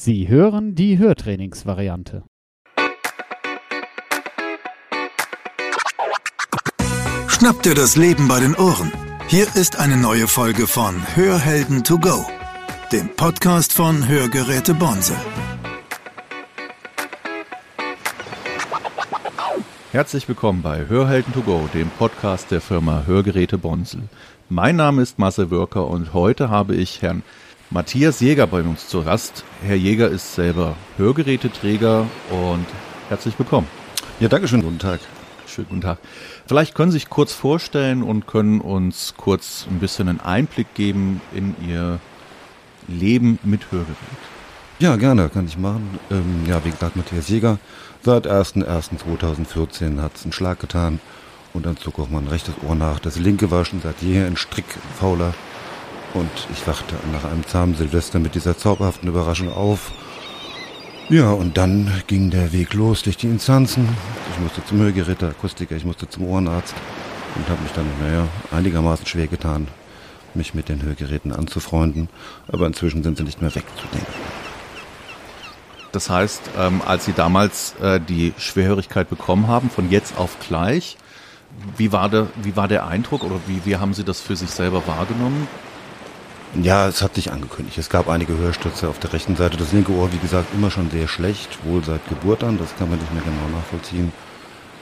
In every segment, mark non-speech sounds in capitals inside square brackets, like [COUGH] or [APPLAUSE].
Sie hören die Hörtrainingsvariante. Schnapp dir das Leben bei den Ohren. Hier ist eine neue Folge von Hörhelden to go, dem Podcast von Hörgeräte Bonse. Herzlich willkommen bei Hörhelden to go, dem Podcast der Firma Hörgeräte Bonsel. Mein Name ist Marcel Wörker und heute habe ich Herrn Matthias Jäger bei uns zu Gast. Herr Jäger ist selber Hörgeräteträger und herzlich willkommen. Ja, danke schön. Guten Tag. Schönen guten Tag. Vielleicht können Sie sich kurz vorstellen und können uns kurz ein bisschen einen Einblick geben in Ihr Leben mit Hörgerät. Ja, gerne, kann ich machen. Ähm, ja, wie gesagt, Matthias Jäger. Seit 1.1.2014 hat es einen Schlag getan und dann zog auch mein rechtes Ohr nach. Das linke war schon seit jeher ein Strickfauler und ich wachte nach einem zahmen Silvester mit dieser zauberhaften Überraschung auf. Ja, und dann ging der Weg los durch die Instanzen. Ich musste zum Hörgerät, Akustiker, ich musste zum Ohrenarzt und habe mich dann, naja, einigermaßen schwer getan, mich mit den Hörgeräten anzufreunden. Aber inzwischen sind sie nicht mehr wegzudenken. Das heißt, ähm, als Sie damals äh, die Schwerhörigkeit bekommen haben, von jetzt auf gleich, wie war der, wie war der Eindruck oder wie, wie haben Sie das für sich selber wahrgenommen? Ja, es hat sich angekündigt. Es gab einige Hörstürze auf der rechten Seite. Das linke Ohr, wie gesagt, immer schon sehr schlecht, wohl seit Geburt an. Das kann man nicht mehr genau nachvollziehen.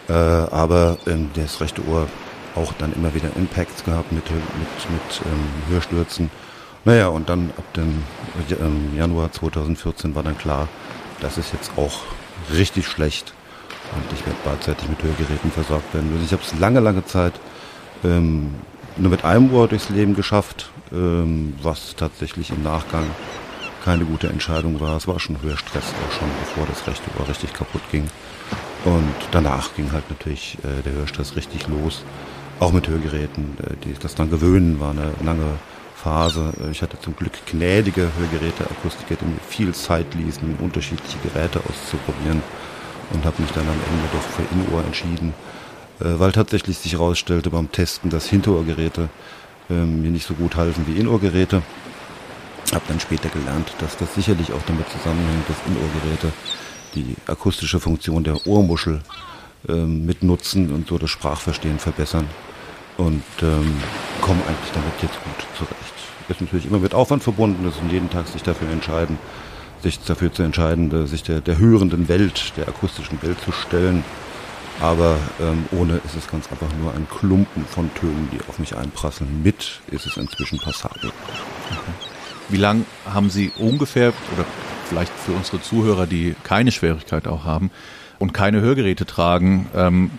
Äh, aber ähm, das rechte Ohr auch dann immer wieder Impacts gehabt mit, mit, mit ähm, Hörstürzen. Naja, und dann ab dem ähm, Januar 2014 war dann klar, das ist jetzt auch richtig schlecht. Und ich werde beidseitig mit Hörgeräten versorgt werden. Also ich habe es lange, lange Zeit ähm, nur mit einem Ohr durchs Leben geschafft, ähm, was tatsächlich im Nachgang keine gute Entscheidung war. Es war schon höher Stress auch schon, bevor das rechte Ohr richtig kaputt ging. Und danach ging halt natürlich äh, der Hörstress richtig los. Auch mit Hörgeräten. Äh, die, das dann gewöhnen war eine lange Phase. Äh, ich hatte zum Glück gnädige Hörgeräte, Akustiker, die mir viel Zeit ließen, unterschiedliche Geräte auszuprobieren. Und habe mich dann am Ende doch für Innohr entschieden, weil tatsächlich sich herausstellte beim Testen, dass Hinterohrgeräte ähm, mir nicht so gut halfen wie Inohrgeräte. Habe dann später gelernt, dass das sicherlich auch damit zusammenhängt, dass Inohrgeräte die akustische Funktion der Ohrmuschel ähm, mitnutzen und so das Sprachverstehen verbessern und ähm, komme eigentlich damit jetzt gut zurecht. Ist natürlich immer mit Aufwand verbunden, ist jeden Tag sich dafür entscheiden, sich dafür zu entscheiden, sich der, der hörenden Welt, der akustischen Welt zu stellen aber ähm, ohne ist es ganz einfach nur ein Klumpen von Tönen, die auf mich einprasseln. Mit ist es inzwischen passabel. Okay. Wie lang haben Sie ungefähr, oder vielleicht für unsere Zuhörer, die keine Schwierigkeit auch haben und keine Hörgeräte tragen, ähm,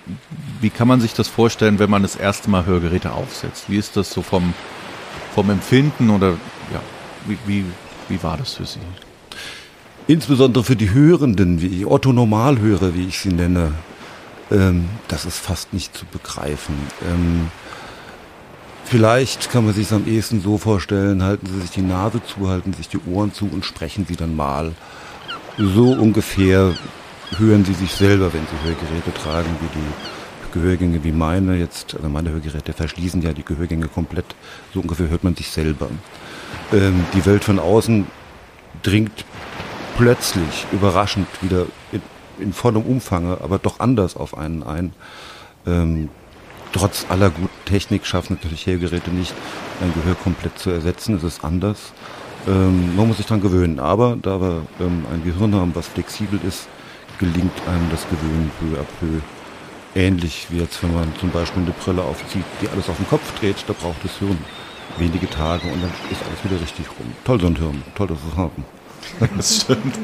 wie kann man sich das vorstellen, wenn man das erste Mal Hörgeräte aufsetzt? Wie ist das so vom, vom Empfinden oder ja, wie, wie, wie war das für Sie? Insbesondere für die Hörenden, wie Otto Normalhörer, wie ich sie nenne, ähm, das ist fast nicht zu begreifen. Ähm, vielleicht kann man sich es am ehesten so vorstellen, halten Sie sich die Nase zu, halten sich die Ohren zu und sprechen Sie dann mal. So ungefähr hören Sie sich selber, wenn Sie Hörgeräte tragen, wie die Gehörgänge wie meine jetzt, also meine Hörgeräte verschließen ja die Gehörgänge komplett. So ungefähr hört man sich selber. Ähm, die Welt von außen dringt plötzlich, überraschend wieder in, vollem Umfange, aber doch anders auf einen ein. Ähm, trotz aller guten Technik schaffen natürlich Hörgeräte nicht, ein Gehör komplett zu ersetzen. Es ist anders. Ähm, man muss sich daran gewöhnen. Aber da wir ähm, ein Gehirn haben, was flexibel ist, gelingt einem das Gewöhnen peu à peu. Ähnlich wie jetzt, wenn man zum Beispiel eine Brille aufzieht, die alles auf den Kopf dreht, da braucht das Hirn wenige Tage und dann ist alles wieder richtig rum. Toll so ein Hirn, toll das zu haben. [LAUGHS] Das stimmt.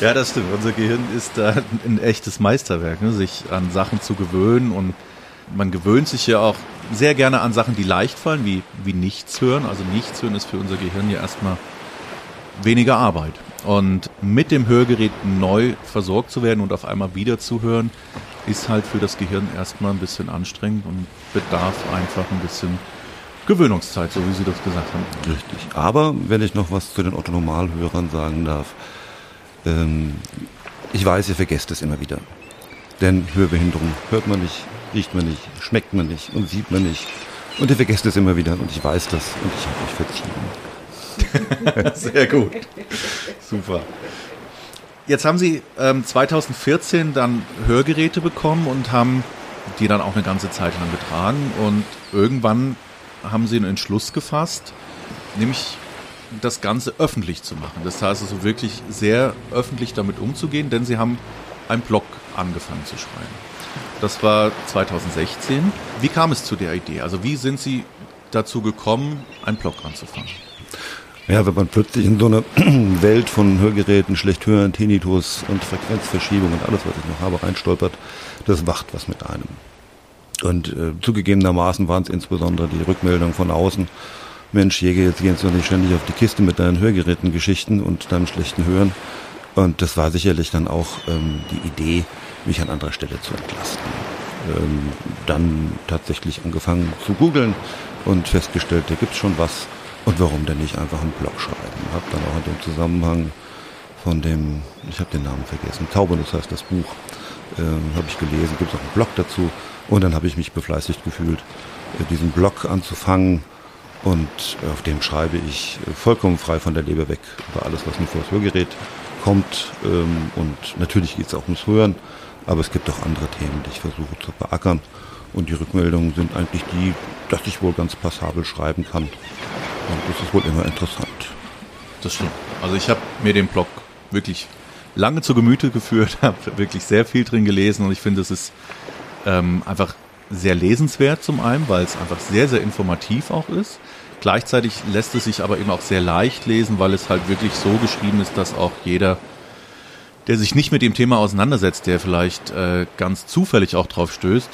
ja, das stimmt. Unser Gehirn ist da ein echtes Meisterwerk, ne? sich an Sachen zu gewöhnen und man gewöhnt sich ja auch sehr gerne an Sachen, die leicht fallen, wie, wie nichts hören. Also nichts hören ist für unser Gehirn ja erstmal weniger Arbeit. Und mit dem Hörgerät neu versorgt zu werden und auf einmal wieder zu hören, ist halt für das Gehirn erstmal ein bisschen anstrengend und bedarf einfach ein bisschen Gewöhnungszeit, so wie Sie das gesagt haben. Richtig. Aber wenn ich noch was zu den Otto-Normalhörern sagen darf, ähm, ich weiß, ihr vergesst es immer wieder. Denn Hörbehinderung hört man nicht, riecht man nicht, schmeckt man nicht und sieht man nicht. Und ihr vergesst es immer wieder und ich weiß das und ich habe euch verziehen. [LAUGHS] Sehr gut. Super. Jetzt haben Sie ähm, 2014 dann Hörgeräte bekommen und haben die dann auch eine ganze Zeit lang getragen. Und irgendwann haben Sie einen Entschluss gefasst, nämlich das Ganze öffentlich zu machen. Das heißt also wirklich sehr öffentlich damit umzugehen, denn Sie haben einen Blog angefangen zu schreiben. Das war 2016. Wie kam es zu der Idee? Also wie sind Sie dazu gekommen, einen Blog anzufangen? Ja, wenn man plötzlich in so einer [CLEARS THROAT] Welt von Hörgeräten, schlecht hören, Tinnitus und Frequenzverschiebung und alles, was ich noch habe, reinstolpert, das wacht was mit einem. Und äh, zugegebenermaßen waren es insbesondere die Rückmeldungen von außen. Mensch, Jäger, jetzt gehst du nicht ständig auf die Kiste mit deinen Hörgeräten-Geschichten und deinem schlechten Hören. Und das war sicherlich dann auch ähm, die Idee, mich an anderer Stelle zu entlasten. Ähm, dann tatsächlich angefangen zu googeln und festgestellt, da gibt's schon was. Und warum denn nicht einfach einen Blog schreiben? Hab dann auch in dem Zusammenhang von dem, ich habe den Namen vergessen, Taubernus heißt das Buch, ähm, habe ich gelesen, gibt es auch einen Blog dazu. Und dann habe ich mich befleißigt gefühlt, äh, diesen Blog anzufangen. Und auf dem schreibe ich äh, vollkommen frei von der Leber weg über alles, was mir vor das Hörgerät kommt. Ähm, und natürlich geht es auch ums Hören, aber es gibt auch andere Themen, die ich versuche zu beackern. Und die Rückmeldungen sind eigentlich die, dass ich wohl ganz passabel schreiben kann. Und das ist wohl immer interessant. Das stimmt. Also ich habe mir den Blog wirklich lange zu Gemüte geführt, [LAUGHS] habe wirklich sehr viel drin gelesen und ich finde, es ist ähm, einfach sehr lesenswert zum einen, weil es einfach sehr, sehr informativ auch ist. Gleichzeitig lässt es sich aber eben auch sehr leicht lesen, weil es halt wirklich so geschrieben ist, dass auch jeder, der sich nicht mit dem Thema auseinandersetzt, der vielleicht äh, ganz zufällig auch drauf stößt,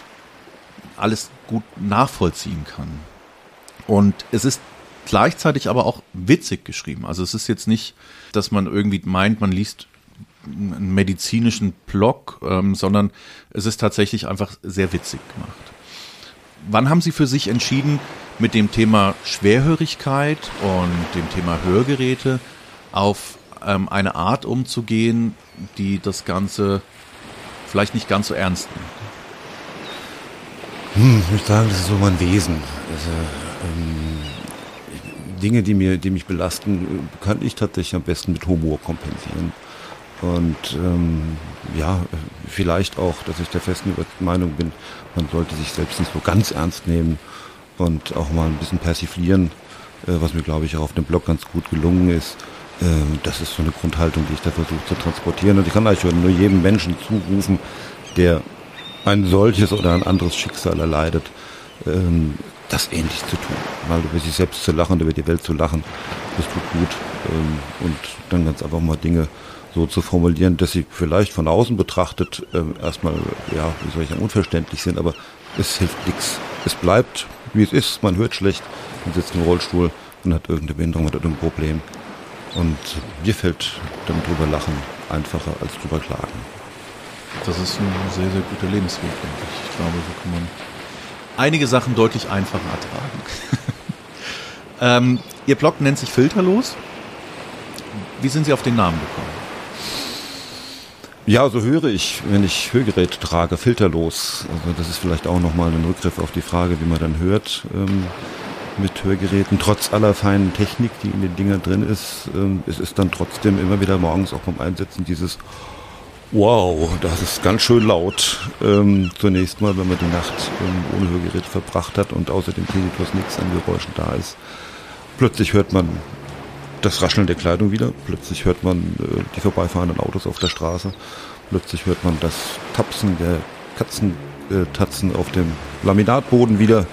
alles gut nachvollziehen kann. Und es ist gleichzeitig aber auch witzig geschrieben. Also es ist jetzt nicht, dass man irgendwie meint, man liest einen medizinischen Blog, ähm, sondern es ist tatsächlich einfach sehr witzig gemacht. Wann haben Sie für sich entschieden, mit dem Thema Schwerhörigkeit und dem Thema Hörgeräte auf ähm, eine Art umzugehen, die das Ganze vielleicht nicht ganz so ernst nimmt? Hm, ich würde sagen, das ist so mein Wesen. Also, ähm, Dinge, die, mir, die mich belasten, kann ich tatsächlich am besten mit Humor kompensieren. Und ähm, ja, vielleicht auch, dass ich der festen Meinung bin, man sollte sich selbst nicht so ganz ernst nehmen und auch mal ein bisschen persiflieren, äh, was mir, glaube ich, auch auf dem Blog ganz gut gelungen ist. Äh, das ist so eine Grundhaltung, die ich da versuche zu transportieren. Und ich kann eigentlich nur jedem Menschen zurufen, der ein solches oder ein anderes Schicksal erleidet, ähm, das ähnlich zu tun. Mal über sich selbst zu lachen, über die Welt zu lachen, das tut gut. Ähm, und dann ganz einfach mal Dinge so zu formulieren, dass sie vielleicht von außen betrachtet äh, erstmal, ja, wie soll ich sagen, unverständlich sind, aber es hilft nichts. Es bleibt, wie es ist, man hört schlecht, man sitzt im Rollstuhl und hat irgendeine Behinderung, hat irgendein Problem. Und mir fällt dann drüber lachen einfacher als drüber klagen. Das ist ein sehr, sehr guter Lebensweg, denke ich. Ich glaube, so kann man einige Sachen deutlich einfacher ertragen. [LAUGHS] ähm, Ihr Blog nennt sich Filterlos. Wie sind Sie auf den Namen gekommen? Ja, so höre ich, wenn ich Hörgerät trage, filterlos. Also das ist vielleicht auch nochmal ein Rückgriff auf die Frage, wie man dann hört ähm, mit Hörgeräten. Trotz aller feinen Technik, die in den Dingern drin ist, ähm, es ist dann trotzdem immer wieder morgens auch beim Einsetzen dieses Wow, das ist ganz schön laut. Ähm, zunächst mal, wenn man die Nacht ähm, ohne Hörgerät verbracht hat und außer dem Tinnitus nichts an Geräuschen da ist. Plötzlich hört man das Rascheln der Kleidung wieder. Plötzlich hört man äh, die vorbeifahrenden Autos auf der Straße. Plötzlich hört man das Tapsen der Katzentatzen äh, auf dem Laminatboden wieder.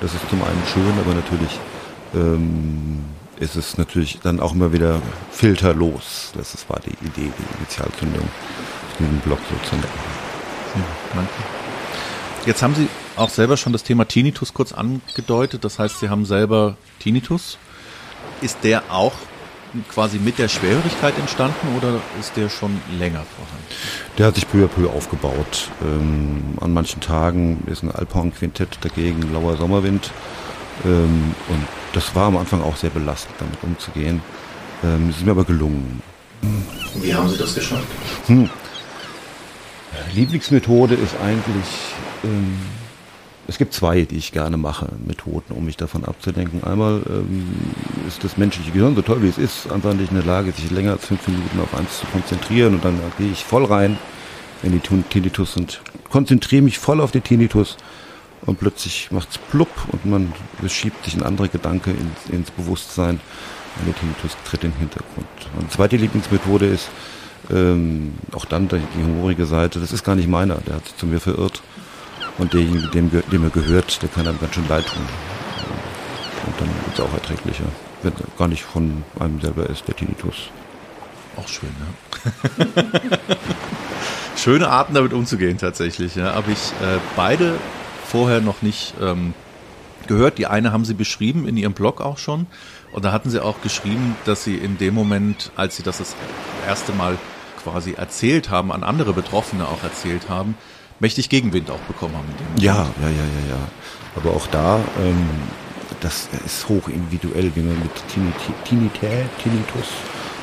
Das ist zum einen schön, aber natürlich ähm, ist es natürlich dann auch immer wieder filterlos. Das ist, war die Idee, die Initialzündung, diesen Block so zu nennen. Danke. Jetzt haben Sie auch selber schon das Thema Tinnitus kurz angedeutet. Das heißt, Sie haben selber Tinnitus. Ist der auch quasi mit der Schwerhörigkeit entstanden oder ist der schon länger vorhanden? Der hat sich peu à peu aufgebaut. Ähm, an manchen Tagen ist ein Alphorn-Quintett dagegen, lauer Sommerwind. Ähm, und das war am Anfang auch sehr belastend, damit umzugehen. Ähm, ist mir aber gelungen. Wie haben Sie das geschafft? Hm. Lieblingsmethode ist eigentlich ähm, es gibt zwei, die ich gerne mache, Methoden, um mich davon abzulenken. Einmal ähm, ist das menschliche Gehirn, so toll wie es ist, einfach nicht in der Lage, sich länger als fünf Minuten auf eins zu konzentrieren und dann gehe ich voll rein in die Tinnitus und konzentriere mich voll auf den Tinnitus und plötzlich macht es plupp und man schiebt sich ein anderer Gedanke ins, ins Bewusstsein und der Tinnitus tritt in den Hintergrund. Und die zweite Lieblingsmethode ist, ähm, auch dann die humorige Seite, das ist gar nicht meiner, der hat sich zu mir verirrt. Und derjenige, dem, dem er gehört, der kann einem ganz schön leid tun. Und dann wird es auch erträglicher, wenn er gar nicht von einem selber ist, der Tinnitus. Auch schön, ne? [LAUGHS] Schöne Arten damit umzugehen tatsächlich. Ja. Habe ich äh, beide vorher noch nicht ähm, gehört. Die eine haben sie beschrieben in ihrem Blog auch schon. Und da hatten sie auch geschrieben, dass sie in dem Moment, als sie das das erste Mal quasi erzählt haben, an andere Betroffene auch erzählt haben, mächtig Gegenwind auch bekommen haben. Ja, ja, ja, ja, ja. Aber auch da, ähm, das ist hoch individuell, wie man mit Tinnitus, Tinnitus,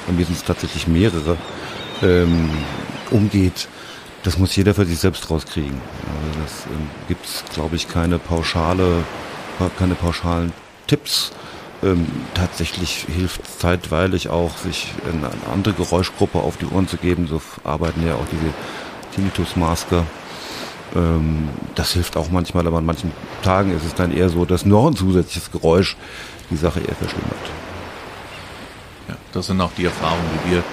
und mir sind es tatsächlich mehrere, ähm, umgeht. Das muss jeder für sich selbst rauskriegen. Also das ähm, gibt es, glaube ich, keine pauschale, keine pauschalen Tipps. Ähm, tatsächlich hilft zeitweilig auch, sich eine andere Geräuschgruppe auf die Ohren zu geben. So arbeiten ja auch diese Tinnitus-Masker. Ähm, das hilft auch manchmal, aber an manchen Tagen ist es dann eher so, dass noch ein zusätzliches Geräusch die Sache eher verschlimmert. Ja, das sind auch die Erfahrungen, die wir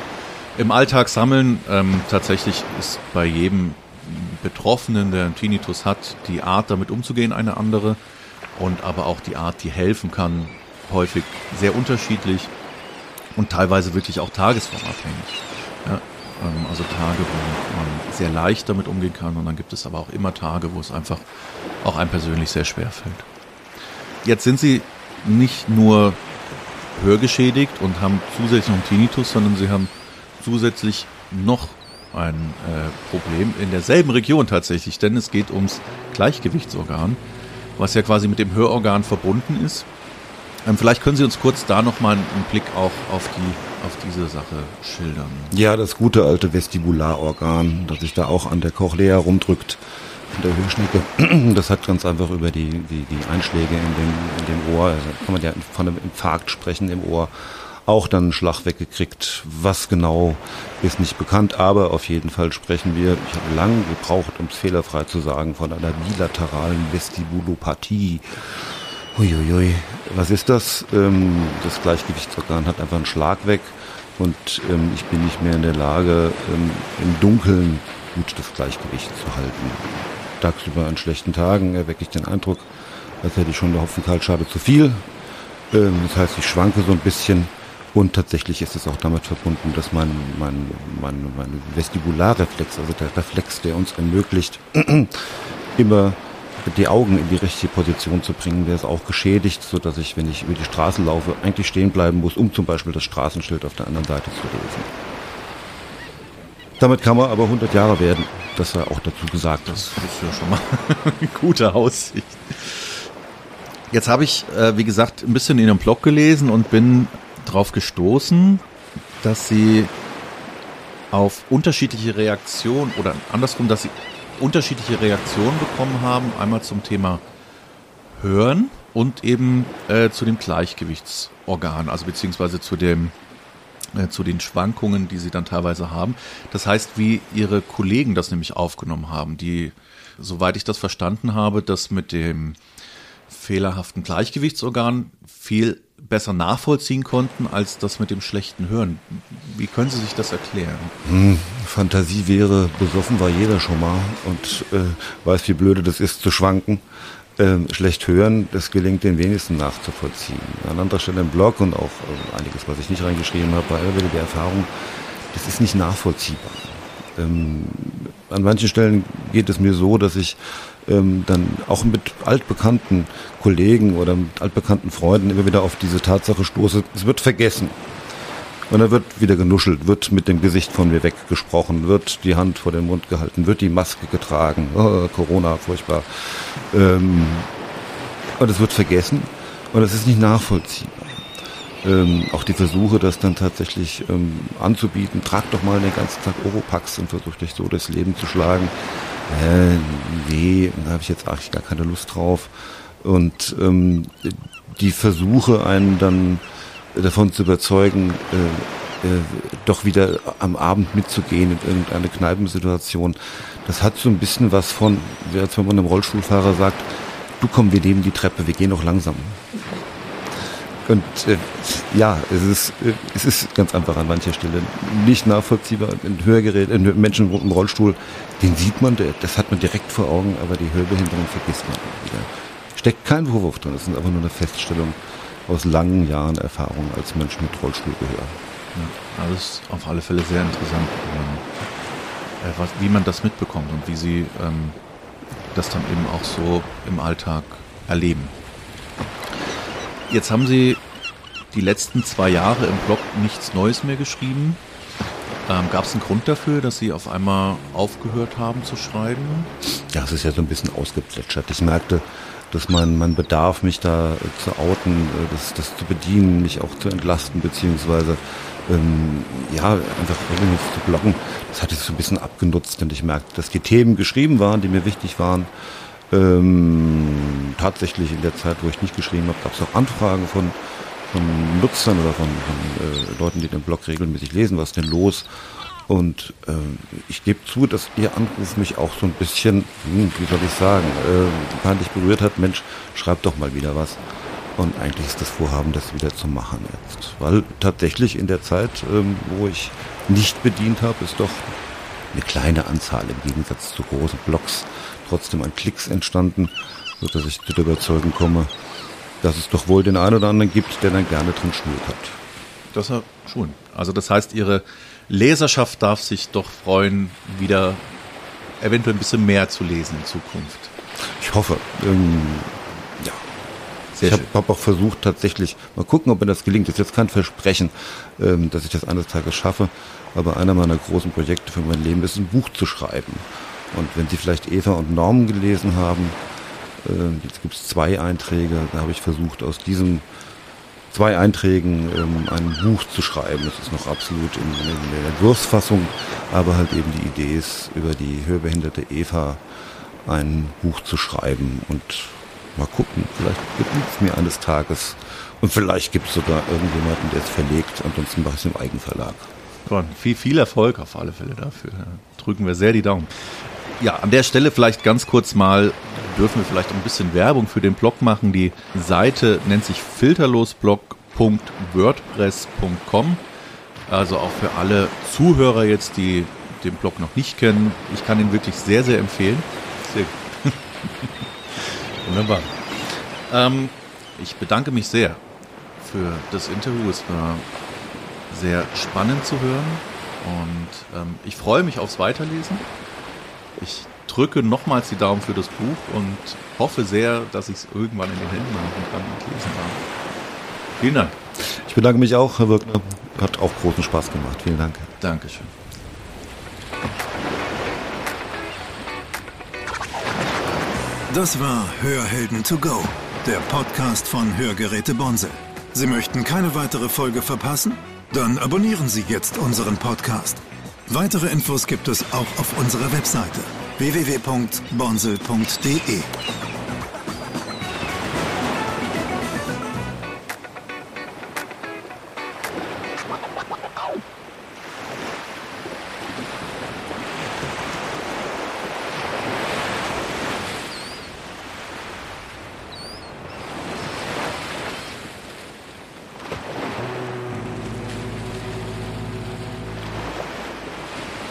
im Alltag sammeln. Ähm, tatsächlich ist bei jedem Betroffenen, der einen Tinnitus hat, die Art damit umzugehen eine andere und aber auch die Art, die helfen kann, häufig sehr unterschiedlich und teilweise wirklich auch tagesformabhängig. Ja, also Tage, wo man sehr leicht damit umgehen kann und dann gibt es aber auch immer Tage, wo es einfach auch einem persönlich sehr schwer fällt. Jetzt sind Sie nicht nur hörgeschädigt und haben zusätzlich noch einen Tinnitus, sondern Sie haben zusätzlich noch ein äh, Problem in derselben Region tatsächlich, denn es geht ums Gleichgewichtsorgan, was ja quasi mit dem Hörorgan verbunden ist. Ähm, vielleicht können Sie uns kurz da nochmal einen Blick auch auf die auf diese Sache schildern? Ja, das gute alte Vestibularorgan, das sich da auch an der Cochlea rumdrückt, in der Hörschnecke, [CLEARS THROAT] das hat ganz einfach über die, die, die Einschläge in dem, in dem Ohr, also kann man ja von einem Infarkt sprechen im Ohr, auch dann einen Schlag weggekriegt. Was genau ist nicht bekannt, aber auf jeden Fall sprechen wir, ich habe lange gebraucht, um es fehlerfrei zu sagen, von einer bilateralen Vestibulopathie. Uiuiui, was ist das? Ähm, das Gleichgewichtsorgan hat einfach einen Schlag weg und ähm, ich bin nicht mehr in der Lage, ähm, im Dunkeln gut das Gleichgewicht zu halten. Tagsüber an schlechten Tagen erwecke ich den Eindruck, als hätte ich schon eine Hopfenkaltschale zu viel. Ähm, das heißt, ich schwanke so ein bisschen und tatsächlich ist es auch damit verbunden, dass mein, mein, mein, mein Vestibularreflex, also der Reflex, der uns ermöglicht, [CLEARS THROAT] immer die Augen in die richtige Position zu bringen, der ist auch geschädigt, so dass ich, wenn ich über die Straße laufe, eigentlich stehen bleiben muss, um zum Beispiel das Straßenschild auf der anderen Seite zu lesen. Damit kann man aber 100 Jahre werden. Das sei auch dazu gesagt. Das ist ja schon mal [LAUGHS] eine gute Aussicht. Jetzt habe ich, äh, wie gesagt, ein bisschen in Ihrem Blog gelesen und bin darauf gestoßen, dass Sie auf unterschiedliche Reaktionen oder andersrum, dass Sie unterschiedliche Reaktionen bekommen haben. Einmal zum Thema Hören und eben äh, zu dem Gleichgewichtsorgan, also beziehungsweise zu dem äh, zu den Schwankungen, die sie dann teilweise haben. Das heißt, wie ihre Kollegen das nämlich aufgenommen haben, die, soweit ich das verstanden habe, das mit dem fehlerhaften Gleichgewichtsorgan viel besser nachvollziehen konnten als das mit dem schlechten Hören. Wie können Sie sich das erklären? Hm, Fantasie wäre, besoffen war jeder schon mal und äh, weiß, wie blöde das ist zu schwanken. Ähm, schlecht hören, das gelingt den wenigsten nachzuvollziehen. An anderer Stelle im Blog und auch äh, einiges, was ich nicht reingeschrieben habe, immer wieder die Erfahrung, das ist nicht nachvollziehbar. Ähm, an manchen Stellen geht es mir so, dass ich ähm, dann auch mit altbekannten Kollegen oder mit altbekannten Freunden immer wieder auf diese Tatsache stoße, es wird vergessen. Und dann wird wieder genuschelt, wird mit dem Gesicht von mir weggesprochen, wird die Hand vor den Mund gehalten, wird die Maske getragen. Oh, Corona, furchtbar. Ähm, und es wird vergessen und es ist nicht nachvollziehbar. Ähm, auch die Versuche, das dann tatsächlich ähm, anzubieten, tragt doch mal den ganzen Tag Oropax und versucht euch so das Leben zu schlagen äh, nee, da habe ich jetzt eigentlich gar keine Lust drauf. Und ähm, die Versuche, einen dann davon zu überzeugen, äh, äh, doch wieder am Abend mitzugehen in irgendeine Kneipensituation, das hat so ein bisschen was von, als wenn man einem Rollstuhlfahrer sagt, du komm, wir nehmen die Treppe, wir gehen noch langsam. Und äh, ja, es ist, äh, es ist ganz einfach an mancher Stelle nicht nachvollziehbar. Ein Hörgerät, ein Menschen im Rollstuhl, den sieht man, das hat man direkt vor Augen, aber die Hörbehinderung vergisst man wieder. Steckt kein Vorwurf drin, es ist einfach nur eine Feststellung aus langen Jahren Erfahrung als Mensch mit Rollstuhlgehör. Ja, das ist auf alle Fälle sehr interessant, äh, was, wie man das mitbekommt und wie Sie ähm, das dann eben auch so im Alltag erleben. Jetzt haben Sie die letzten zwei Jahre im Blog nichts Neues mehr geschrieben. Ähm, Gab es einen Grund dafür, dass Sie auf einmal aufgehört haben zu schreiben? Ja, es ist ja so ein bisschen ausgeplätschert. Ich merkte, dass mein, mein Bedarf, mich da äh, zu outen, äh, das, das zu bedienen, mich auch zu entlasten, beziehungsweise ähm, ja, einfach regelmäßig zu bloggen, das hatte ich so ein bisschen abgenutzt und ich merkte, dass die Themen geschrieben waren, die mir wichtig waren. Ähm, tatsächlich in der Zeit, wo ich nicht geschrieben habe, gab es auch Anfragen von, von Nutzern oder von, von äh, Leuten, die den Blog regelmäßig lesen, was ist denn los? Und äh, ich gebe zu, dass Ihr Anruf mich auch so ein bisschen, hm, wie soll ich sagen, äh, peinlich berührt hat. Mensch, schreib doch mal wieder was. Und eigentlich ist das Vorhaben, das wieder zu machen jetzt. Weil tatsächlich in der Zeit, ähm, wo ich nicht bedient habe, ist doch eine kleine Anzahl im Gegensatz zu großen Blogs trotzdem an Klicks entstanden, sodass ich zu der Überzeugung komme, dass es doch wohl den einen oder anderen gibt, der dann gerne drin schmökert. Das ist schon. Also das heißt, Ihre Leserschaft darf sich doch freuen, wieder eventuell ein bisschen mehr zu lesen in Zukunft. Ich hoffe. Ähm, ja. Sehr ich habe hab auch versucht, tatsächlich, mal gucken, ob mir das gelingt. Das ist jetzt kein Versprechen, ähm, dass ich das eines Tages schaffe. Aber einer meiner großen Projekte für mein Leben ist, ein Buch zu schreiben. Und wenn Sie vielleicht Eva und Norman gelesen haben, äh, jetzt gibt es zwei Einträge, da habe ich versucht, aus diesem zwei Einträgen ähm, ein Buch zu schreiben. Das ist noch absolut in, in, der Entwurfsfassung, aber halt eben die Idee ist, über die hörbehinderte Eva ein Buch zu schreiben und mal gucken, vielleicht gelingt es mir eines Tages und vielleicht gibt es sogar irgendjemanden, der es verlegt, ansonsten mache ich es im Eigenverlag. Viel, viel Erfolg auf alle Fälle dafür. Drücken wir sehr die Daumen. Ja, an der Stelle vielleicht ganz kurz mal, dürfen wir vielleicht ein bisschen Werbung für den Blog machen. Die Seite nennt sich filterlosblog.wordpress.com. Also auch für alle Zuhörer jetzt, die den Blog noch nicht kennen. Ich kann ihn wirklich sehr, sehr empfehlen. Sehr [LAUGHS] Wunderbar. Ähm, ich bedanke mich sehr für das Interview. Es war sehr spannend zu hören und ähm, ich freue mich aufs Weiterlesen. Ich drücke nochmals die Daumen für das Buch und hoffe sehr, dass ich es irgendwann in den Händen halten kann und lesen kann. Vielen Dank. Ich bedanke mich auch, Herr Wirkner. Hat auch großen Spaß gemacht. Vielen Dank. Dankeschön. Das war Hörhelden to go, der Podcast von Hörgeräte Bonsel. Sie möchten keine weitere Folge verpassen? Dann abonnieren Sie jetzt unseren Podcast. Weitere Infos gibt es auch auf unserer Webseite www.bonsel.de.